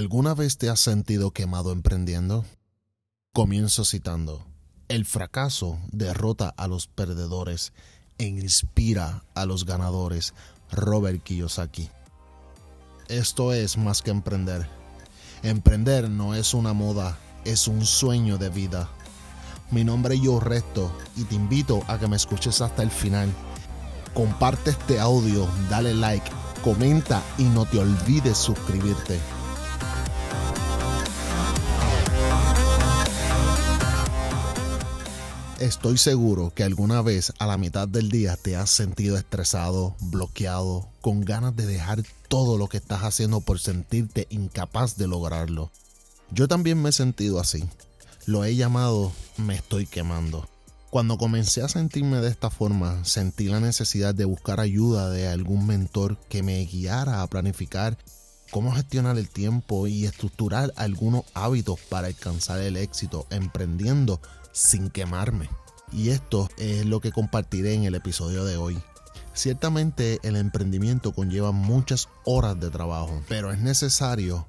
¿Alguna vez te has sentido quemado emprendiendo? Comienzo citando, el fracaso derrota a los perdedores e inspira a los ganadores. Robert Kiyosaki. Esto es más que emprender. Emprender no es una moda, es un sueño de vida. Mi nombre es Yo Resto y te invito a que me escuches hasta el final. Comparte este audio, dale like, comenta y no te olvides suscribirte. Estoy seguro que alguna vez a la mitad del día te has sentido estresado, bloqueado, con ganas de dejar todo lo que estás haciendo por sentirte incapaz de lograrlo. Yo también me he sentido así. Lo he llamado me estoy quemando. Cuando comencé a sentirme de esta forma, sentí la necesidad de buscar ayuda de algún mentor que me guiara a planificar cómo gestionar el tiempo y estructurar algunos hábitos para alcanzar el éxito emprendiendo sin quemarme. Y esto es lo que compartiré en el episodio de hoy. Ciertamente el emprendimiento conlleva muchas horas de trabajo, pero es necesario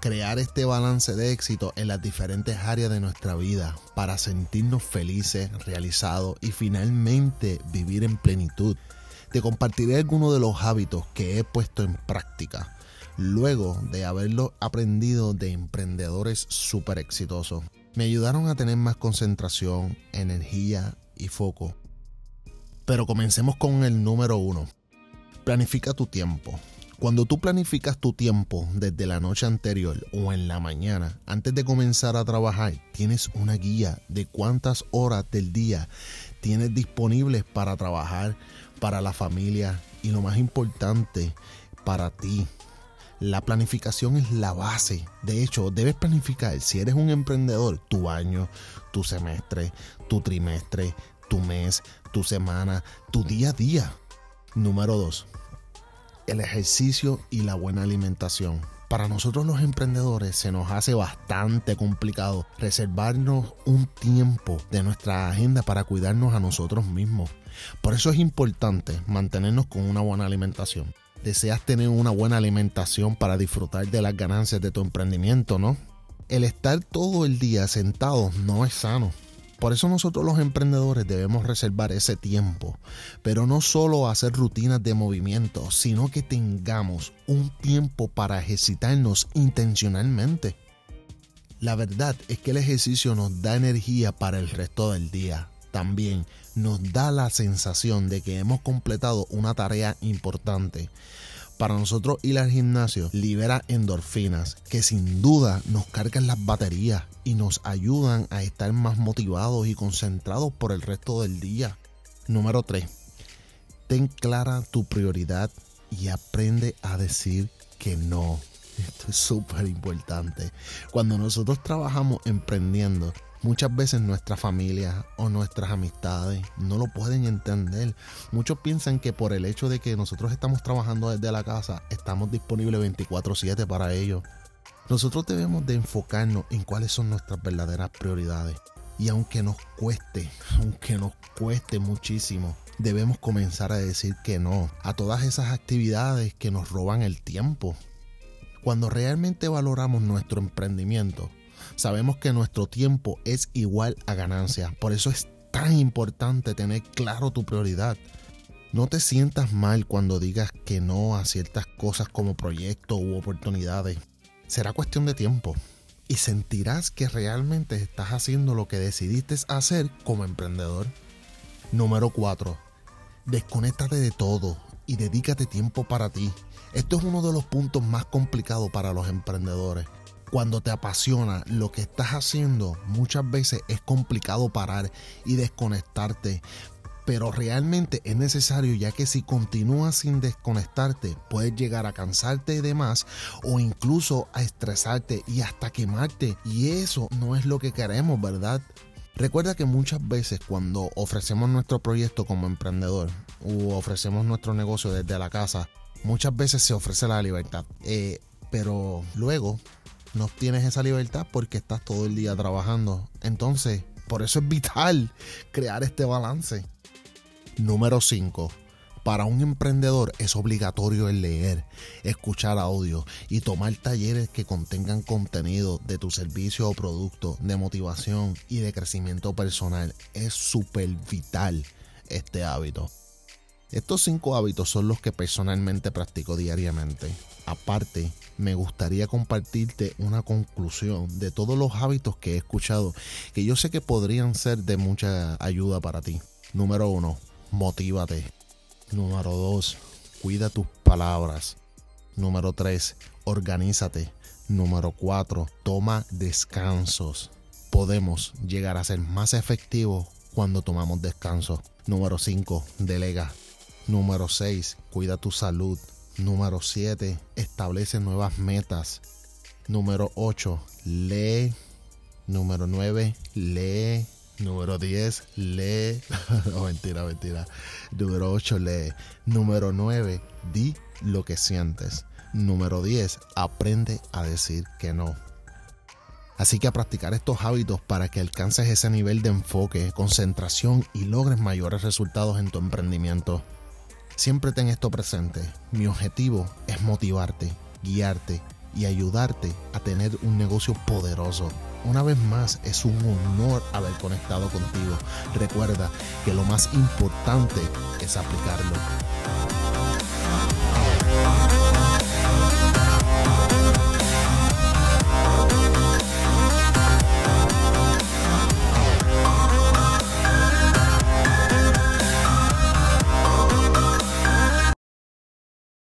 crear este balance de éxito en las diferentes áreas de nuestra vida para sentirnos felices, realizados y finalmente vivir en plenitud. Te compartiré algunos de los hábitos que he puesto en práctica luego de haberlo aprendido de emprendedores súper exitosos me ayudaron a tener más concentración, energía y foco. Pero comencemos con el número uno. Planifica tu tiempo. Cuando tú planificas tu tiempo desde la noche anterior o en la mañana, antes de comenzar a trabajar, tienes una guía de cuántas horas del día tienes disponibles para trabajar, para la familia y lo más importante, para ti, la planificación es la base. De hecho, debes planificar, si eres un emprendedor, tu año, tu semestre, tu trimestre, tu mes, tu semana, tu día a día. Número 2. El ejercicio y la buena alimentación. Para nosotros los emprendedores se nos hace bastante complicado reservarnos un tiempo de nuestra agenda para cuidarnos a nosotros mismos. Por eso es importante mantenernos con una buena alimentación deseas tener una buena alimentación para disfrutar de las ganancias de tu emprendimiento, ¿no? El estar todo el día sentado no es sano. Por eso nosotros los emprendedores debemos reservar ese tiempo, pero no solo hacer rutinas de movimiento, sino que tengamos un tiempo para ejercitarnos intencionalmente. La verdad es que el ejercicio nos da energía para el resto del día. También nos da la sensación de que hemos completado una tarea importante. Para nosotros ir al gimnasio libera endorfinas que sin duda nos cargan las baterías y nos ayudan a estar más motivados y concentrados por el resto del día. Número 3. Ten clara tu prioridad y aprende a decir que no. Esto es súper importante. Cuando nosotros trabajamos emprendiendo, Muchas veces nuestra familia o nuestras amistades no lo pueden entender. Muchos piensan que por el hecho de que nosotros estamos trabajando desde la casa, estamos disponibles 24/7 para ellos. Nosotros debemos de enfocarnos en cuáles son nuestras verdaderas prioridades. Y aunque nos cueste, aunque nos cueste muchísimo, debemos comenzar a decir que no a todas esas actividades que nos roban el tiempo. Cuando realmente valoramos nuestro emprendimiento, sabemos que nuestro tiempo es igual a ganancia. Por eso es tan importante tener claro tu prioridad. No te sientas mal cuando digas que no a ciertas cosas como proyectos u oportunidades. Será cuestión de tiempo y sentirás que realmente estás haciendo lo que decidiste hacer como emprendedor. Número 4. Desconéctate de todo y dedícate tiempo para ti. Esto es uno de los puntos más complicados para los emprendedores cuando te apasiona lo que estás haciendo, muchas veces es complicado parar y desconectarte. Pero realmente es necesario ya que si continúas sin desconectarte puedes llegar a cansarte de más o incluso a estresarte y hasta quemarte. Y eso no es lo que queremos, ¿verdad? Recuerda que muchas veces cuando ofrecemos nuestro proyecto como emprendedor o ofrecemos nuestro negocio desde la casa, muchas veces se ofrece la libertad. Eh, pero luego no tienes esa libertad porque estás todo el día trabajando. Entonces, por eso es vital crear este balance. Número 5. Para un emprendedor es obligatorio el leer, escuchar audio y tomar talleres que contengan contenido de tu servicio o producto, de motivación y de crecimiento personal. Es súper vital este hábito. Estos cinco hábitos son los que personalmente practico diariamente. Aparte, me gustaría compartirte una conclusión de todos los hábitos que he escuchado que yo sé que podrían ser de mucha ayuda para ti. Número uno, motívate. Número dos, cuida tus palabras. Número tres, organízate. Número cuatro, toma descansos. Podemos llegar a ser más efectivos cuando tomamos descanso. Número 5. Delega. Número 6. Cuida tu salud. Número 7. Establece nuevas metas. Número 8. Lee. Número 9. Lee. Número 10. Lee. no, mentira, mentira. Número 8. Lee. Número 9. Di lo que sientes. Número 10. Aprende a decir que no. Así que a practicar estos hábitos para que alcances ese nivel de enfoque, concentración y logres mayores resultados en tu emprendimiento. Siempre ten esto presente. Mi objetivo es motivarte, guiarte y ayudarte a tener un negocio poderoso. Una vez más, es un honor haber conectado contigo. Recuerda que lo más importante es aplicarlo.